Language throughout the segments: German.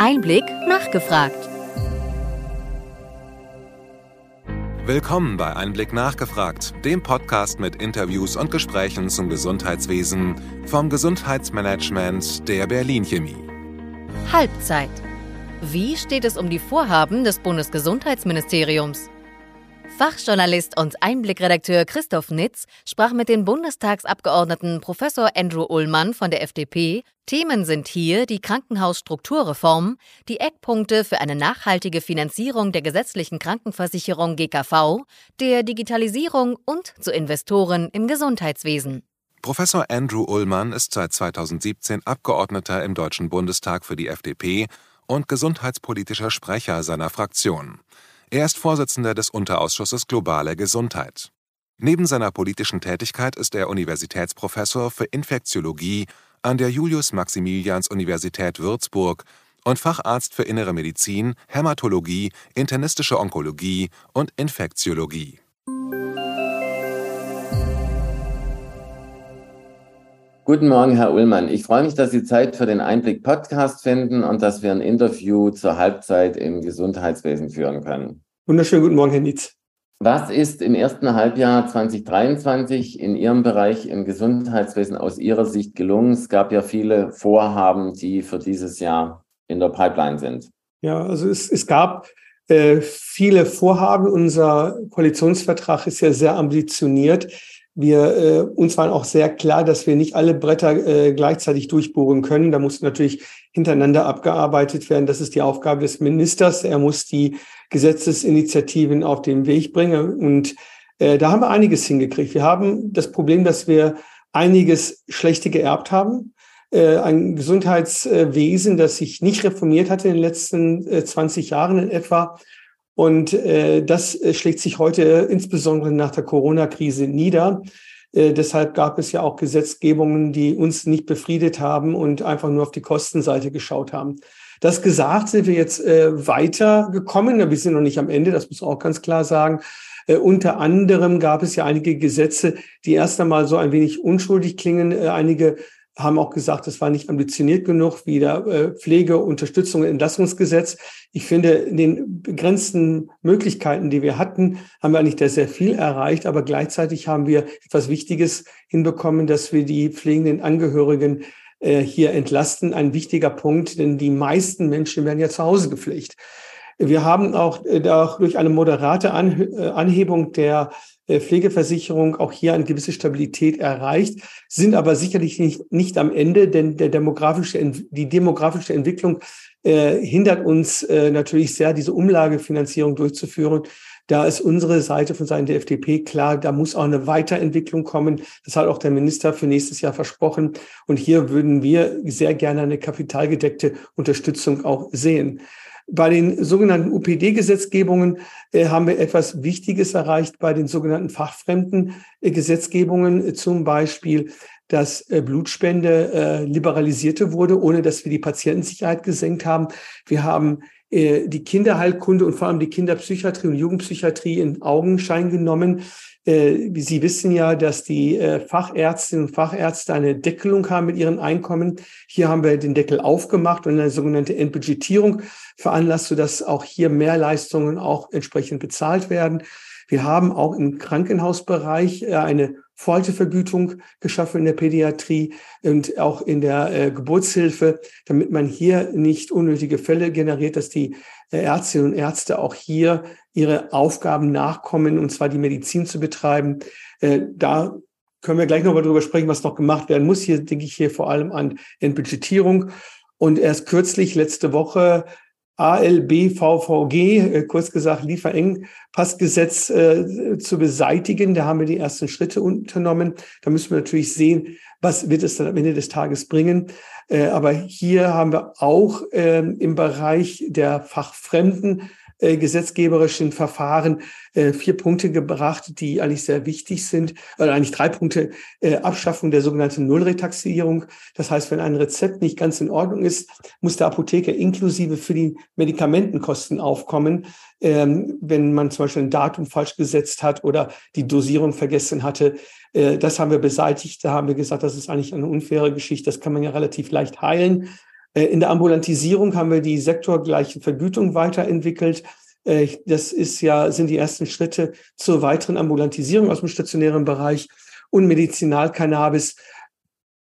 Einblick nachgefragt. Willkommen bei Einblick nachgefragt, dem Podcast mit Interviews und Gesprächen zum Gesundheitswesen vom Gesundheitsmanagement der Berlin Chemie. Halbzeit. Wie steht es um die Vorhaben des Bundesgesundheitsministeriums? Fachjournalist und Einblickredakteur Christoph Nitz sprach mit dem Bundestagsabgeordneten Professor Andrew Ullmann von der FDP. Themen sind hier die Krankenhausstrukturreform, die Eckpunkte für eine nachhaltige Finanzierung der gesetzlichen Krankenversicherung GKV, der Digitalisierung und zu Investoren im Gesundheitswesen. Professor Andrew Ullmann ist seit 2017 Abgeordneter im Deutschen Bundestag für die FDP und gesundheitspolitischer Sprecher seiner Fraktion. Er ist Vorsitzender des Unterausschusses Globale Gesundheit. Neben seiner politischen Tätigkeit ist er Universitätsprofessor für Infektiologie an der Julius-Maximilians-Universität Würzburg und Facharzt für Innere Medizin, Hämatologie, internistische Onkologie und Infektiologie. Guten Morgen, Herr Ullmann. Ich freue mich, dass Sie Zeit für den Einblick Podcast finden und dass wir ein Interview zur Halbzeit im Gesundheitswesen führen können. Wunderschönen guten Morgen, Herr Nietz. Was ist im ersten Halbjahr 2023 in Ihrem Bereich im Gesundheitswesen aus Ihrer Sicht gelungen? Es gab ja viele Vorhaben, die für dieses Jahr in der Pipeline sind. Ja, also es, es gab äh, viele Vorhaben. Unser Koalitionsvertrag ist ja sehr ambitioniert. Wir, äh, uns war auch sehr klar, dass wir nicht alle Bretter äh, gleichzeitig durchbohren können. Da muss natürlich hintereinander abgearbeitet werden. Das ist die Aufgabe des Ministers. Er muss die Gesetzesinitiativen auf den Weg bringen. Und äh, da haben wir einiges hingekriegt. Wir haben das Problem, dass wir einiges Schlechte geerbt haben. Äh, ein Gesundheitswesen, das sich nicht reformiert hatte in den letzten äh, 20 Jahren in etwa und äh, das äh, schlägt sich heute insbesondere nach der Corona-Krise nieder. Äh, deshalb gab es ja auch Gesetzgebungen, die uns nicht befriedet haben und einfach nur auf die Kostenseite geschaut haben. Das gesagt, sind wir jetzt äh, weitergekommen. Wir sind noch nicht am Ende, das muss man auch ganz klar sagen. Äh, unter anderem gab es ja einige Gesetze, die erst einmal so ein wenig unschuldig klingen. Äh, einige haben auch gesagt, es war nicht ambitioniert genug, wie der äh, Pflege-, Unterstützung- Entlassungsgesetz. Ich finde, in den begrenzten Möglichkeiten, die wir hatten, haben wir eigentlich da sehr viel erreicht, aber gleichzeitig haben wir etwas Wichtiges hinbekommen, dass wir die pflegenden Angehörigen äh, hier entlasten. Ein wichtiger Punkt, denn die meisten Menschen werden ja zu Hause gepflegt. Wir haben auch äh, durch eine moderate Anhebung der äh, Pflegeversicherung auch hier eine gewisse Stabilität erreicht, sind aber sicherlich nicht, nicht am Ende, denn der demografische, die demografische Entwicklung äh, hindert uns äh, natürlich sehr, diese Umlagefinanzierung durchzuführen. Da ist unsere Seite von Seiten der FDP klar, da muss auch eine Weiterentwicklung kommen. Das hat auch der Minister für nächstes Jahr versprochen. Und hier würden wir sehr gerne eine kapitalgedeckte Unterstützung auch sehen. Bei den sogenannten UPD-Gesetzgebungen äh, haben wir etwas Wichtiges erreicht bei den sogenannten fachfremden äh, Gesetzgebungen, äh, zum Beispiel, dass äh, Blutspende äh, liberalisierte wurde, ohne dass wir die Patientensicherheit gesenkt haben. Wir haben die Kinderheilkunde und vor allem die Kinderpsychiatrie und Jugendpsychiatrie in Augenschein genommen. Äh, Sie wissen ja, dass die äh, Fachärztinnen und Fachärzte eine Deckelung haben mit ihren Einkommen. Hier haben wir den Deckel aufgemacht und eine sogenannte Entbudgetierung veranlasst, sodass auch hier mehr Leistungen auch entsprechend bezahlt werden. Wir haben auch im Krankenhausbereich äh, eine Folgevergütung geschaffen in der Pädiatrie und auch in der äh, Geburtshilfe, damit man hier nicht unnötige Fälle generiert, dass die äh, Ärztinnen und Ärzte auch hier ihre Aufgaben nachkommen, und zwar die Medizin zu betreiben. Da können wir gleich nochmal drüber sprechen, was noch gemacht werden muss. Hier denke ich hier vor allem an Entbudgetierung. Und erst kürzlich, letzte Woche, ALBVVG, äh, kurz gesagt Lieferengpassgesetz äh, zu beseitigen. Da haben wir die ersten Schritte unternommen. Da müssen wir natürlich sehen, was wird es dann am Ende des Tages bringen. Äh, aber hier haben wir auch äh, im Bereich der Fachfremden äh, gesetzgeberischen Verfahren äh, vier Punkte gebracht, die eigentlich sehr wichtig sind, oder eigentlich drei Punkte. Äh, Abschaffung der sogenannten Nullretaxierung. Das heißt, wenn ein Rezept nicht ganz in Ordnung ist, muss der Apotheker inklusive für die Medikamentenkosten aufkommen. Ähm, wenn man zum Beispiel ein Datum falsch gesetzt hat oder die Dosierung vergessen hatte. Äh, das haben wir beseitigt. Da haben wir gesagt, das ist eigentlich eine unfaire Geschichte. Das kann man ja relativ leicht heilen. Äh, in der Ambulantisierung haben wir die sektorgleiche Vergütung weiterentwickelt. Äh, das ist ja, sind die ersten Schritte zur weiteren Ambulantisierung aus dem stationären Bereich. Und Medizinalcannabis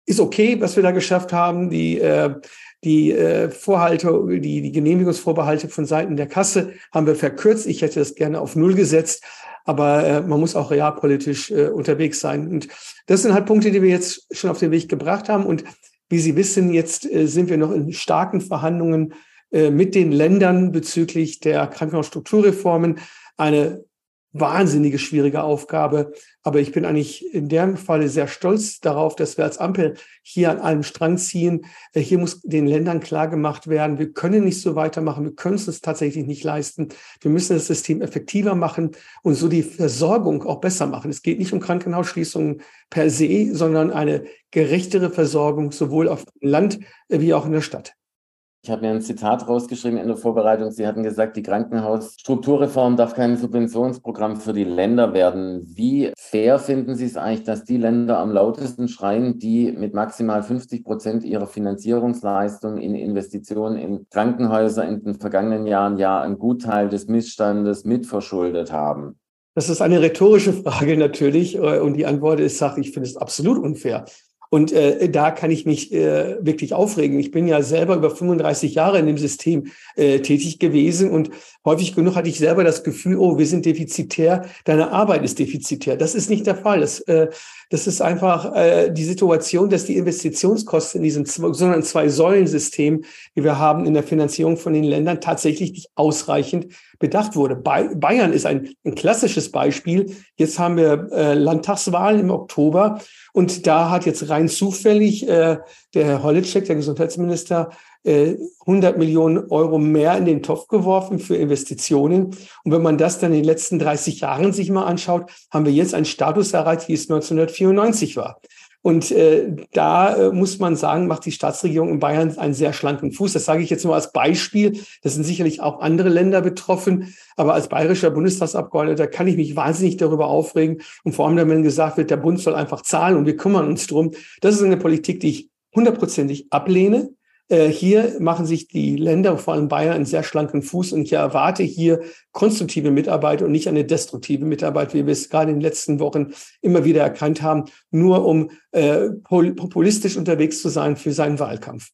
ist okay, was wir da geschafft haben. Die, äh, die Vorhalte, die, die Genehmigungsvorbehalte von Seiten der Kasse haben wir verkürzt. Ich hätte das gerne auf Null gesetzt. Aber man muss auch realpolitisch unterwegs sein. Und das sind halt Punkte, die wir jetzt schon auf den Weg gebracht haben. Und wie Sie wissen, jetzt sind wir noch in starken Verhandlungen äh, mit den Ländern bezüglich der Krankenhausstrukturreformen. Eine wahnsinnige schwierige Aufgabe. Aber ich bin eigentlich in dem Falle sehr stolz darauf, dass wir als Ampel hier an einem Strang ziehen. Äh, hier muss den Ländern klar gemacht werden, wir können nicht so weitermachen. Wir können es uns tatsächlich nicht leisten. Wir müssen das System effektiver machen und so die Versorgung auch besser machen. Es geht nicht um Krankenhausschließungen per se, sondern eine gerechtere Versorgung sowohl auf dem Land wie auch in der Stadt. Ich habe mir ein Zitat rausgeschrieben in der Vorbereitung. Sie hatten gesagt, die Krankenhausstrukturreform darf kein Subventionsprogramm für die Länder werden. Wie fair finden Sie es eigentlich, dass die Länder am lautesten schreien, die mit maximal 50 Prozent ihrer Finanzierungsleistung in Investitionen in Krankenhäuser in den vergangenen Jahren ja einen Gutteil des Missstandes mitverschuldet haben? Das ist eine rhetorische Frage natürlich. Äh, und die Antwort ist, sag, ich finde es absolut unfair. Und äh, da kann ich mich äh, wirklich aufregen. Ich bin ja selber über 35 Jahre in dem System äh, tätig gewesen und häufig genug hatte ich selber das Gefühl, oh, wir sind defizitär, deine Arbeit ist defizitär. Das ist nicht der Fall. Das, äh, das ist einfach äh, die Situation, dass die Investitionskosten in diesem sondern zwei Säulensystem, die wir haben in der Finanzierung von den Ländern, tatsächlich nicht ausreichend bedacht wurde. Bayern ist ein, ein klassisches Beispiel. Jetzt haben wir äh, Landtagswahlen im Oktober und da hat jetzt rein zufällig äh, der Herr Holitschek, der Gesundheitsminister, äh, 100 Millionen Euro mehr in den Topf geworfen für Investitionen. Und wenn man das dann in den letzten 30 Jahren sich mal anschaut, haben wir jetzt einen Status erreicht, wie es 1994 war. Und äh, da äh, muss man sagen, macht die Staatsregierung in Bayern einen sehr schlanken Fuß. Das sage ich jetzt nur als Beispiel. Das sind sicherlich auch andere Länder betroffen. Aber als bayerischer Bundestagsabgeordneter kann ich mich wahnsinnig darüber aufregen. Und vor allem, wenn gesagt wird, der Bund soll einfach zahlen und wir kümmern uns drum. Das ist eine Politik, die ich hundertprozentig ablehne. Äh, hier machen sich die Länder, vor allem Bayern, einen sehr schlanken Fuß und ich erwarte hier konstruktive Mitarbeit und nicht eine destruktive Mitarbeit, wie wir es gerade in den letzten Wochen immer wieder erkannt haben, nur um äh, populistisch unterwegs zu sein für seinen Wahlkampf.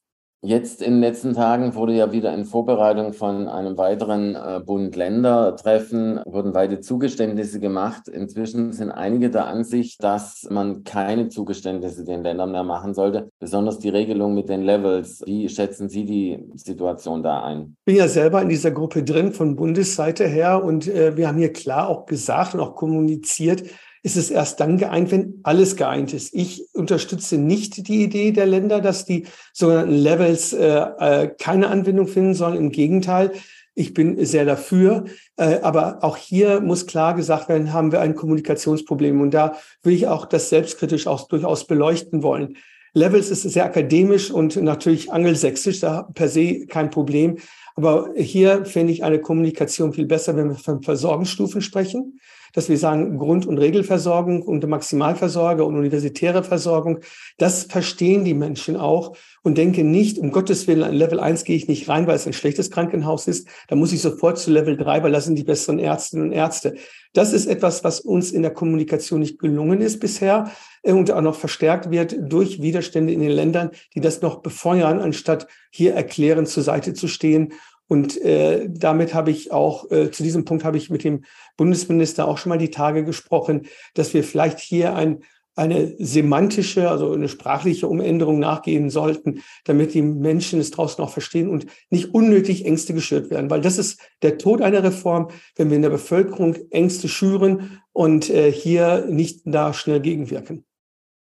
Jetzt in den letzten Tagen wurde ja wieder in Vorbereitung von einem weiteren äh, Bund-Länder-Treffen, wurden beide Zugeständnisse gemacht. Inzwischen sind einige der Ansicht, dass man keine Zugeständnisse den Ländern mehr machen sollte, besonders die Regelung mit den Levels. Wie schätzen Sie die Situation da ein? Ich bin ja selber in dieser Gruppe drin von Bundesseite her und äh, wir haben hier klar auch gesagt und auch kommuniziert, ist es erst dann geeint, wenn alles geeint ist. Ich unterstütze nicht die Idee der Länder, dass die sogenannten Levels äh, äh, keine Anwendung finden sollen. Im Gegenteil, ich bin sehr dafür. Äh, aber auch hier muss klar gesagt werden, haben wir ein Kommunikationsproblem. Und da will ich auch das selbstkritisch auch durchaus beleuchten wollen. Levels ist sehr akademisch und natürlich angelsächsisch, da per se kein Problem. Aber hier finde ich eine Kommunikation viel besser, wenn wir von Versorgungsstufen sprechen dass wir sagen, Grund- und Regelversorgung und Maximalversorger und universitäre Versorgung, das verstehen die Menschen auch und denken nicht, um Gottes Willen, an Level 1 gehe ich nicht rein, weil es ein schlechtes Krankenhaus ist. Da muss ich sofort zu Level 3, weil das sind die besseren Ärztinnen und Ärzte. Das ist etwas, was uns in der Kommunikation nicht gelungen ist bisher äh, und auch noch verstärkt wird durch Widerstände in den Ländern, die das noch befeuern, anstatt hier erklärend zur Seite zu stehen und äh, damit habe ich auch, äh, zu diesem Punkt habe ich mit dem Bundesminister auch schon mal die Tage gesprochen, dass wir vielleicht hier ein, eine semantische, also eine sprachliche Umänderung nachgehen sollten, damit die Menschen es draußen auch verstehen und nicht unnötig Ängste geschürt werden. Weil das ist der Tod einer Reform, wenn wir in der Bevölkerung Ängste schüren und äh, hier nicht da schnell gegenwirken.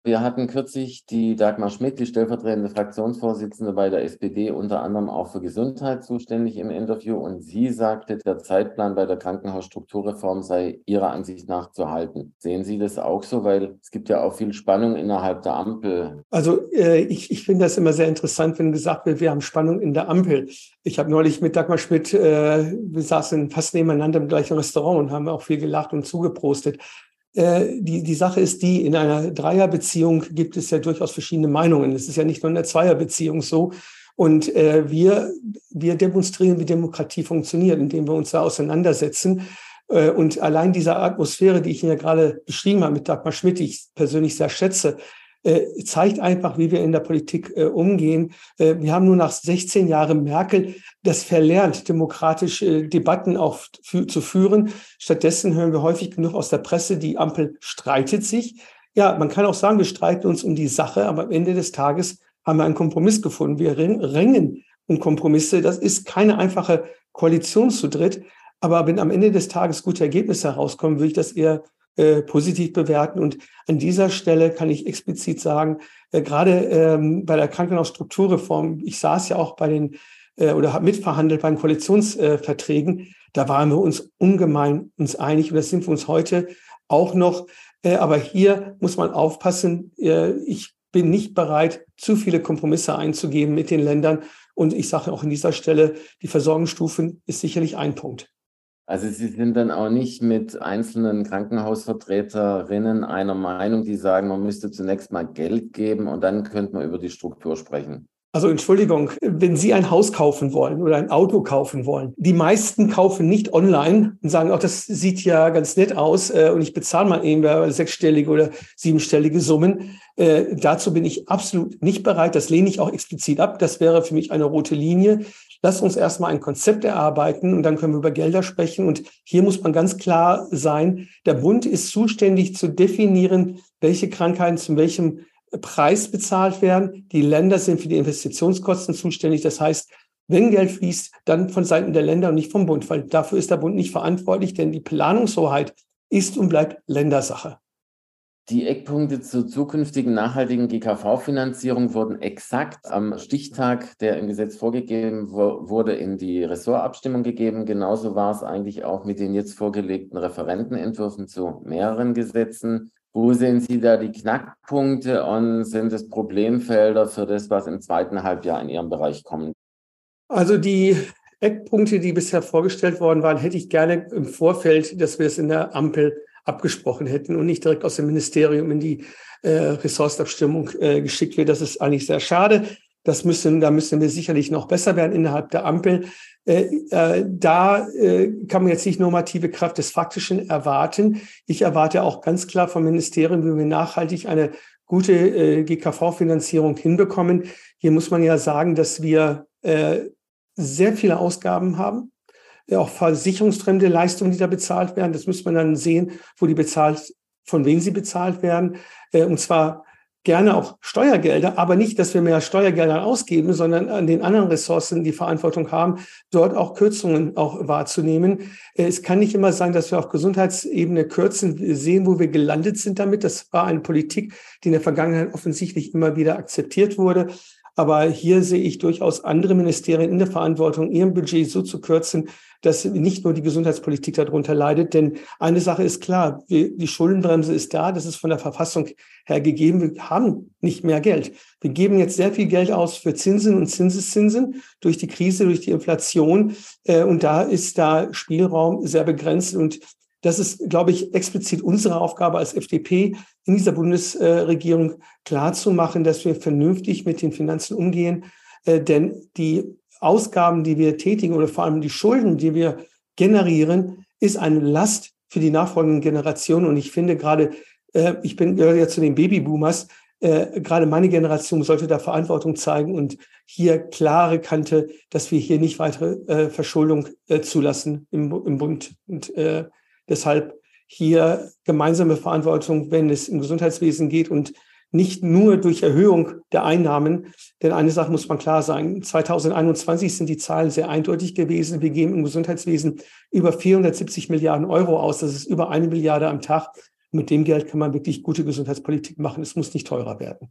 Wir hatten kürzlich die Dagmar Schmidt, die stellvertretende Fraktionsvorsitzende bei der SPD, unter anderem auch für Gesundheit zuständig im Interview. Und sie sagte, der Zeitplan bei der Krankenhausstrukturreform sei ihrer Ansicht nach zu halten. Sehen Sie das auch so? Weil es gibt ja auch viel Spannung innerhalb der Ampel. Also äh, ich, ich finde das immer sehr interessant, wenn gesagt wird, wir haben Spannung in der Ampel. Ich habe neulich mit Dagmar Schmidt, äh, wir saßen fast nebeneinander im gleichen Restaurant und haben auch viel gelacht und zugeprostet. Äh, die, die Sache ist die, in einer Dreierbeziehung gibt es ja durchaus verschiedene Meinungen. Es ist ja nicht nur in der Zweierbeziehung so. Und äh, wir, wir demonstrieren, wie Demokratie funktioniert, indem wir uns da auseinandersetzen. Äh, und allein diese Atmosphäre, die ich Ihnen ja gerade beschrieben habe mit Dagmar Schmidt, die ich persönlich sehr schätze, zeigt einfach, wie wir in der Politik äh, umgehen. Äh, wir haben nur nach 16 Jahren Merkel das verlernt, demokratische Debatten auch zu führen. Stattdessen hören wir häufig genug aus der Presse, die Ampel streitet sich. Ja, man kann auch sagen, wir streiten uns um die Sache, aber am Ende des Tages haben wir einen Kompromiss gefunden. Wir ringen um Kompromisse. Das ist keine einfache Koalition zu dritt. Aber wenn am Ende des Tages gute Ergebnisse herauskommen, würde ich das eher äh, positiv bewerten. Und an dieser Stelle kann ich explizit sagen, äh, gerade ähm, bei der Krankenhausstrukturreform, ich saß ja auch bei den äh, oder habe mitverhandelt bei den Koalitionsverträgen, da waren wir uns ungemein uns einig und das sind wir uns heute auch noch. Äh, aber hier muss man aufpassen. Äh, ich bin nicht bereit, zu viele Kompromisse einzugeben mit den Ländern. Und ich sage auch an dieser Stelle, die Versorgungsstufen ist sicherlich ein Punkt. Also Sie sind dann auch nicht mit einzelnen Krankenhausvertreterinnen einer Meinung, die sagen, man müsste zunächst mal Geld geben und dann könnte man über die Struktur sprechen. Also Entschuldigung, wenn Sie ein Haus kaufen wollen oder ein Auto kaufen wollen, die meisten kaufen nicht online und sagen, auch das sieht ja ganz nett aus äh, und ich bezahle mal eben sechsstellige oder siebenstellige Summen. Äh, dazu bin ich absolut nicht bereit. Das lehne ich auch explizit ab. Das wäre für mich eine rote Linie. Lass uns erstmal ein Konzept erarbeiten und dann können wir über Gelder sprechen. Und hier muss man ganz klar sein, der Bund ist zuständig zu definieren, welche Krankheiten zu welchem Preis bezahlt werden. Die Länder sind für die Investitionskosten zuständig. Das heißt, wenn Geld fließt, dann von Seiten der Länder und nicht vom Bund, weil dafür ist der Bund nicht verantwortlich, denn die Planungshoheit ist und bleibt Ländersache. Die Eckpunkte zur zukünftigen nachhaltigen GKV-Finanzierung wurden exakt am Stichtag, der im Gesetz vorgegeben wurde, in die Ressortabstimmung gegeben. Genauso war es eigentlich auch mit den jetzt vorgelegten Referentenentwürfen zu mehreren Gesetzen. Wo sehen Sie da die Knackpunkte und sind es Problemfelder für das, was im zweiten Halbjahr in Ihrem Bereich kommt? Also die Eckpunkte, die bisher vorgestellt worden waren, hätte ich gerne im Vorfeld, dass wir es in der Ampel abgesprochen hätten und nicht direkt aus dem Ministerium in die äh, Ressourcenabstimmung äh, geschickt wird. Das ist eigentlich sehr schade. Das müssen, da müssen wir sicherlich noch besser werden innerhalb der Ampel. Äh, äh, da äh, kann man jetzt nicht normative Kraft des Faktischen erwarten. Ich erwarte auch ganz klar vom Ministerium, wie wir nachhaltig eine gute äh, GKV-Finanzierung hinbekommen. Hier muss man ja sagen, dass wir äh, sehr viele Ausgaben haben, ja, auch versicherungsfremde Leistungen, die da bezahlt werden. Das muss man dann sehen, wo die bezahlt, von wem sie bezahlt werden. Äh, und zwar gerne auch Steuergelder, aber nicht, dass wir mehr Steuergelder ausgeben, sondern an den anderen Ressourcen die Verantwortung haben, dort auch Kürzungen auch wahrzunehmen. Es kann nicht immer sein, dass wir auf Gesundheitsebene kürzen. Sehen, wo wir gelandet sind damit. Das war eine Politik, die in der Vergangenheit offensichtlich immer wieder akzeptiert wurde. Aber hier sehe ich durchaus andere Ministerien in der Verantwortung, ihrem Budget so zu kürzen, dass nicht nur die Gesundheitspolitik darunter leidet. Denn eine Sache ist klar, die Schuldenbremse ist da, das ist von der Verfassung her gegeben. Wir haben nicht mehr Geld. Wir geben jetzt sehr viel Geld aus für Zinsen und Zinseszinsen durch die Krise, durch die Inflation. Äh, und da ist da Spielraum sehr begrenzt. Und das ist, glaube ich, explizit unsere Aufgabe als FDP in dieser Bundesregierung klarzumachen, dass wir vernünftig mit den Finanzen umgehen. Äh, denn die Ausgaben, die wir tätigen oder vor allem die Schulden, die wir generieren, ist eine Last für die nachfolgenden Generationen. Und ich finde gerade, äh, ich bin gehöre ja zu den Babyboomers, äh, gerade meine Generation sollte da Verantwortung zeigen und hier klare Kante, dass wir hier nicht weitere Verschuldung zulassen im, Bund. Und Deshalb hier gemeinsame Verantwortung, wenn es im Gesundheitswesen geht und nicht nur durch Erhöhung der Einnahmen. Denn eine Sache muss man klar sagen. 2021 sind die Zahlen sehr eindeutig gewesen. Wir geben im Gesundheitswesen über 470 Milliarden Euro aus. Das ist über eine Milliarde am Tag. Mit dem Geld kann man wirklich gute Gesundheitspolitik machen. Es muss nicht teurer werden.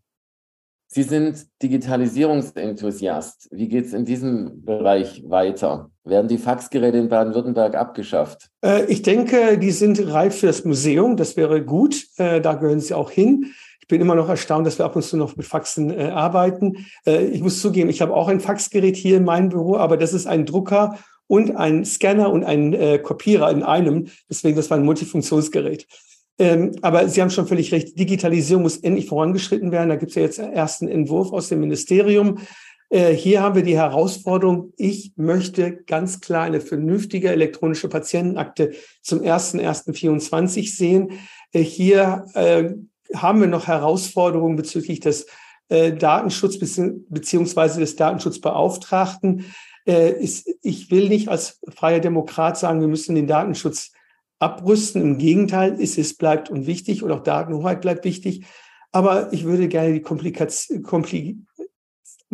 Sie sind Digitalisierungsenthusiast. Wie geht es in diesem Bereich weiter? Werden die Faxgeräte in Baden-Württemberg abgeschafft? Äh, ich denke, die sind reif für das Museum. Das wäre gut. Äh, da gehören sie auch hin. Ich bin immer noch erstaunt, dass wir ab und zu noch mit Faxen äh, arbeiten. Äh, ich muss zugeben, ich habe auch ein Faxgerät hier in meinem Büro, aber das ist ein Drucker und ein Scanner und ein äh, Kopierer in einem. Deswegen, das war ein Multifunktionsgerät. Ähm, aber Sie haben schon völlig recht, Digitalisierung muss endlich vorangeschritten werden. Da gibt es ja jetzt einen ersten Entwurf aus dem Ministerium. Äh, hier haben wir die Herausforderung, ich möchte ganz klar eine vernünftige elektronische Patientenakte zum 1.1.24 sehen. Äh, hier äh, haben wir noch Herausforderungen bezüglich des Datenschutz beziehungsweise des Datenschutzbeauftragten. ich will nicht als freier Demokrat sagen, wir müssen den Datenschutz abrüsten. Im Gegenteil, es ist, bleibt und wichtig und auch Datenhoheit bleibt wichtig. Aber ich würde gerne die, Komplikation, Kompli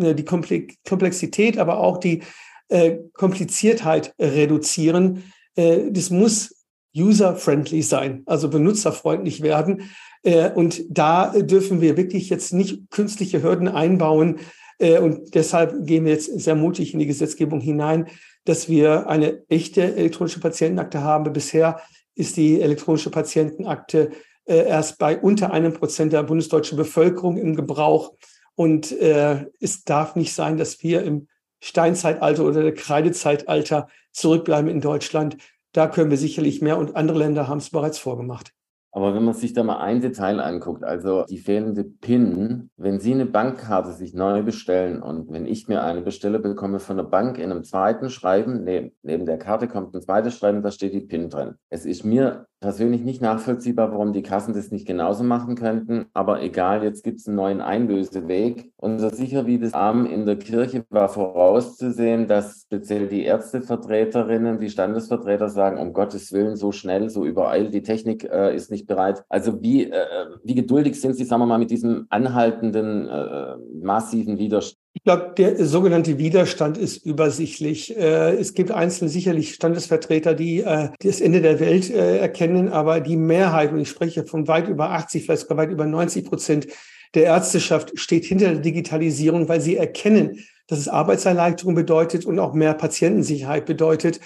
die Komplexität, aber auch die äh, Kompliziertheit reduzieren. Äh, das muss user-friendly sein, also benutzerfreundlich werden. Äh, und da dürfen wir wirklich jetzt nicht künstliche Hürden einbauen. Äh, und deshalb gehen wir jetzt sehr mutig in die Gesetzgebung hinein, dass wir eine echte elektronische Patientenakte haben. Bisher ist die elektronische Patientenakte äh, erst bei unter einem Prozent der bundesdeutschen Bevölkerung im Gebrauch. Und äh, es darf nicht sein, dass wir im Steinzeitalter oder der Kreidezeitalter zurückbleiben in Deutschland. Da können wir sicherlich mehr und andere Länder haben es bereits vorgemacht. Aber wenn man sich da mal ein Detail anguckt, also die fehlende PIN, wenn Sie eine Bankkarte sich neu bestellen und wenn ich mir eine bestelle, bekomme von der Bank in einem zweiten Schreiben, neben der Karte kommt ein zweites Schreiben, da steht die PIN drin. Es ist mir persönlich nicht nachvollziehbar, warum die Kassen das nicht genauso machen könnten. Aber egal, jetzt gibt es einen neuen Einlöseweg. Und so sicher wie das Arm in der Kirche war vorauszusehen, dass speziell die Ärztevertreterinnen, die Standesvertreter sagen, um Gottes Willen, so schnell, so übereilt, die Technik äh, ist nicht bereit. Also wie, äh, wie geduldig sind Sie, sagen wir mal, mit diesem anhaltenden, äh, massiven Widerstand? Ich glaube, der sogenannte Widerstand ist übersichtlich. Äh, es gibt einzelne sicherlich Standesvertreter, die äh, das Ende der Welt äh, erkennen, aber die Mehrheit, und ich spreche von weit über 80, vielleicht sogar weit über 90 Prozent der Ärzteschaft, steht hinter der Digitalisierung, weil sie erkennen, dass es Arbeitserleichterung bedeutet und auch mehr Patientensicherheit bedeutet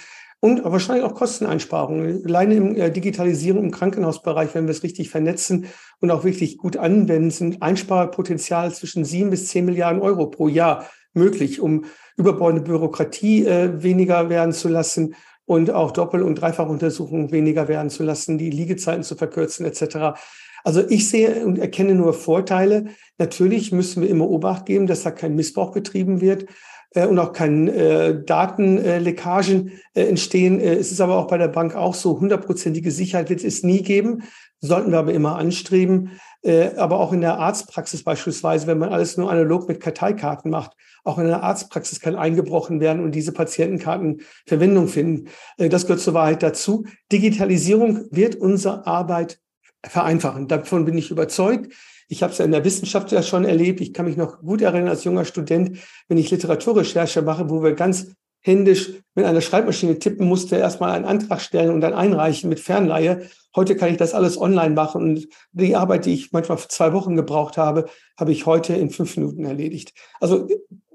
und wahrscheinlich auch Kosteneinsparungen. Alleine im äh, Digitalisierung im Krankenhausbereich, wenn wir es richtig vernetzen und auch wirklich gut anwenden, sind Einsparpotenzial zwischen sieben bis zehn Milliarden Euro pro Jahr möglich, um überbordende Bürokratie äh, weniger werden zu lassen und auch Doppel- und Dreifachuntersuchungen weniger werden zu lassen, die Liegezeiten zu verkürzen etc. Also ich sehe und erkenne nur Vorteile. Natürlich müssen wir immer Obacht geben, dass da kein Missbrauch betrieben wird und auch keine äh, Datenleckagen äh, entstehen. Äh, es ist aber auch bei der Bank auch so, hundertprozentige Sicherheit wird es nie geben, sollten wir aber immer anstreben. Äh, aber auch in der Arztpraxis beispielsweise, wenn man alles nur analog mit Karteikarten macht, auch in der Arztpraxis kann eingebrochen werden und diese Patientenkarten Verwendung finden. Äh, das gehört zur Wahrheit dazu. Digitalisierung wird unsere Arbeit vereinfachen. Davon bin ich überzeugt. Ich habe es ja in der Wissenschaft ja schon erlebt. Ich kann mich noch gut erinnern als junger Student, wenn ich Literaturrecherche mache, wo wir ganz händisch mit einer Schreibmaschine tippen musste, erstmal einen Antrag stellen und dann einreichen mit Fernleihe. Heute kann ich das alles online machen und die Arbeit, die ich manchmal zwei Wochen gebraucht habe, habe ich heute in fünf Minuten erledigt. Also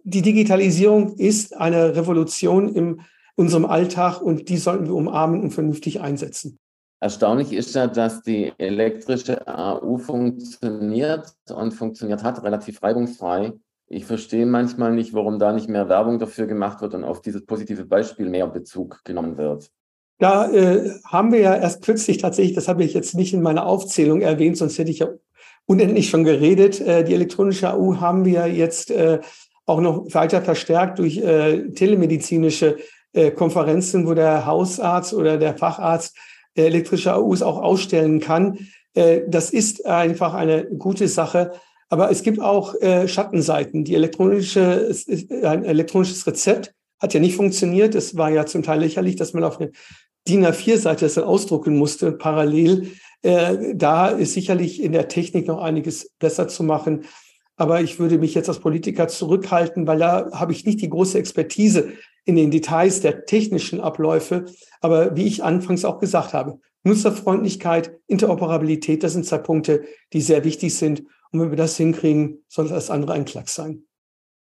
die Digitalisierung ist eine Revolution in unserem Alltag und die sollten wir umarmen und vernünftig einsetzen. Erstaunlich ist ja, dass die elektrische AU funktioniert und funktioniert hat, relativ reibungsfrei. Ich verstehe manchmal nicht, warum da nicht mehr Werbung dafür gemacht wird und auf dieses positive Beispiel mehr Bezug genommen wird. Da äh, haben wir ja erst kürzlich tatsächlich, das habe ich jetzt nicht in meiner Aufzählung erwähnt, sonst hätte ich ja unendlich schon geredet. Äh, die elektronische AU haben wir jetzt äh, auch noch weiter verstärkt durch äh, telemedizinische äh, Konferenzen, wo der Hausarzt oder der Facharzt elektrische AUs auch ausstellen kann. Äh, das ist einfach eine gute Sache. Aber es gibt auch äh, Schattenseiten. Die elektronische, ein elektronisches Rezept hat ja nicht funktioniert. Es war ja zum Teil lächerlich, dass man auf eine DIN A4-Seite das dann ausdrucken musste, parallel. Äh, da ist sicherlich in der Technik noch einiges besser zu machen. Aber ich würde mich jetzt als Politiker zurückhalten, weil da habe ich nicht die große Expertise in den Details der technischen Abläufe. Aber wie ich anfangs auch gesagt habe, Nutzerfreundlichkeit, Interoperabilität, das sind zwei Punkte, die sehr wichtig sind. Und wenn wir das hinkriegen, sollte das andere ein Klacks sein.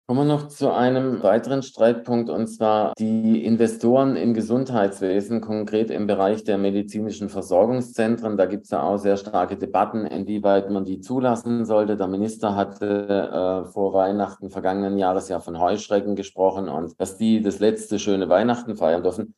Kommen wir noch zu einem weiteren Streitpunkt, und zwar die Investoren im Gesundheitswesen, konkret im Bereich der medizinischen Versorgungszentren. Da gibt es ja auch sehr starke Debatten, inwieweit man die zulassen sollte. Der Minister hatte äh, vor Weihnachten vergangenen Jahres ja von Heuschrecken gesprochen und dass die das letzte schöne Weihnachten feiern dürfen.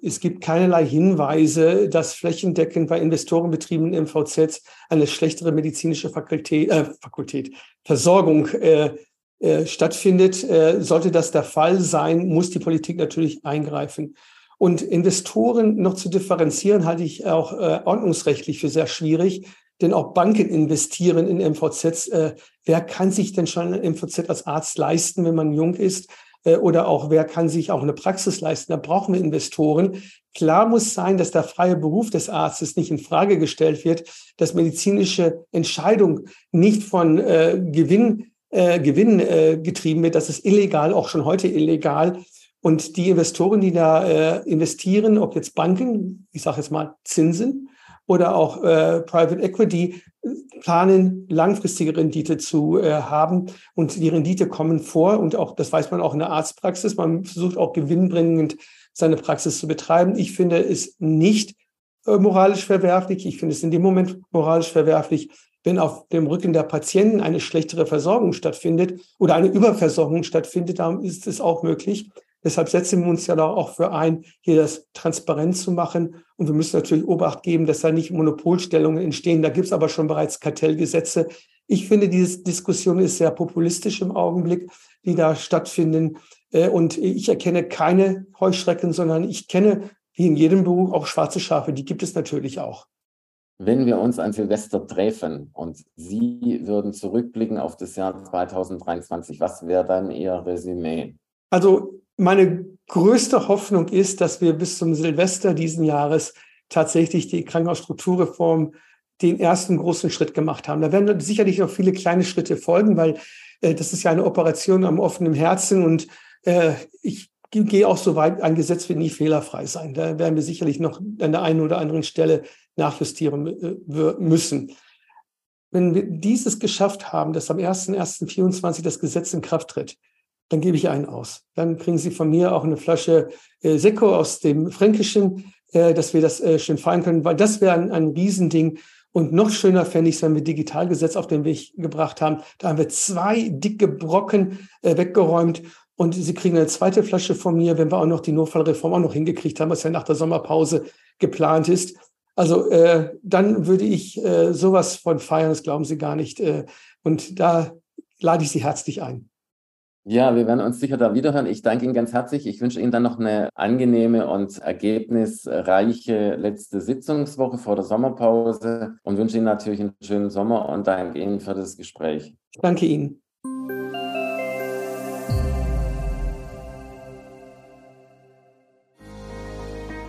Es gibt keinerlei Hinweise, dass flächendeckend bei Investorenbetrieben im MVZ eine schlechtere medizinische Fakultät, äh, Fakultät Versorgung äh, äh, stattfindet. Äh, sollte das der Fall sein, muss die Politik natürlich eingreifen. Und Investoren noch zu differenzieren, halte ich auch äh, ordnungsrechtlich für sehr schwierig. Denn auch Banken investieren in MVZs. Äh, wer kann sich denn schon ein MVZ als Arzt leisten, wenn man jung ist? Äh, oder auch wer kann sich auch eine Praxis leisten? Da brauchen wir Investoren. Klar muss sein, dass der freie Beruf des Arztes nicht in Frage gestellt wird, dass medizinische Entscheidung nicht von äh, Gewinn, äh, Gewinn äh, getrieben wird. Das ist illegal, auch schon heute illegal. Und die Investoren, die da äh, investieren, ob jetzt Banken, ich sage jetzt mal Zinsen, oder auch äh, Private Equity planen, langfristige Rendite zu äh, haben. Und die Rendite kommen vor. Und auch, das weiß man auch in der Arztpraxis. Man versucht auch gewinnbringend seine Praxis zu betreiben. Ich finde es nicht äh, moralisch verwerflich. Ich finde es in dem Moment moralisch verwerflich, wenn auf dem Rücken der Patienten eine schlechtere Versorgung stattfindet oder eine Überversorgung stattfindet, dann ist es auch möglich. Deshalb setzen wir uns ja auch für ein, hier das transparent zu machen. Und wir müssen natürlich Obacht geben, dass da nicht Monopolstellungen entstehen. Da gibt es aber schon bereits Kartellgesetze. Ich finde, diese Diskussion ist sehr populistisch im Augenblick, die da stattfinden. Äh, und ich erkenne keine Heuschrecken, sondern ich kenne, wie in jedem Beruf, auch schwarze Schafe. Die gibt es natürlich auch. Wenn wir uns an Silvester treffen und Sie würden zurückblicken auf das Jahr 2023, was wäre dann Ihr Resümee? Also meine größte Hoffnung ist, dass wir bis zum Silvester diesen Jahres tatsächlich die Krankenhausstrukturreform den ersten großen Schritt gemacht haben. Da werden sicherlich noch viele kleine Schritte folgen, weil äh, das ist ja eine Operation am offenen Herzen und äh, ich gehe auch so weit, ein Gesetz wird nie fehlerfrei sein. Da werden wir sicherlich noch an der einen oder anderen Stelle nachjustieren äh, müssen. Wenn wir dieses geschafft haben, dass am 1.1.24 das Gesetz in Kraft tritt, dann gebe ich einen aus. Dann kriegen Sie von mir auch eine Flasche äh, Sekko aus dem Fränkischen, äh, dass wir das äh, schön feiern können, weil das wäre ein, ein Riesending. Und noch schöner fände ich es, wenn wir Digitalgesetz auf den Weg gebracht haben. Da haben wir zwei dicke Brocken äh, weggeräumt und Sie kriegen eine zweite Flasche von mir, wenn wir auch noch die Notfallreform auch noch hingekriegt haben, was ja nach der Sommerpause geplant ist. Also äh, dann würde ich äh, sowas von feiern, das glauben Sie gar nicht. Äh, und da lade ich Sie herzlich ein. Ja, wir werden uns sicher da wiederhören. Ich danke Ihnen ganz herzlich. Ich wünsche Ihnen dann noch eine angenehme und ergebnisreiche letzte Sitzungswoche vor der Sommerpause und wünsche Ihnen natürlich einen schönen Sommer und danke Ihnen für das Gespräch. Danke Ihnen.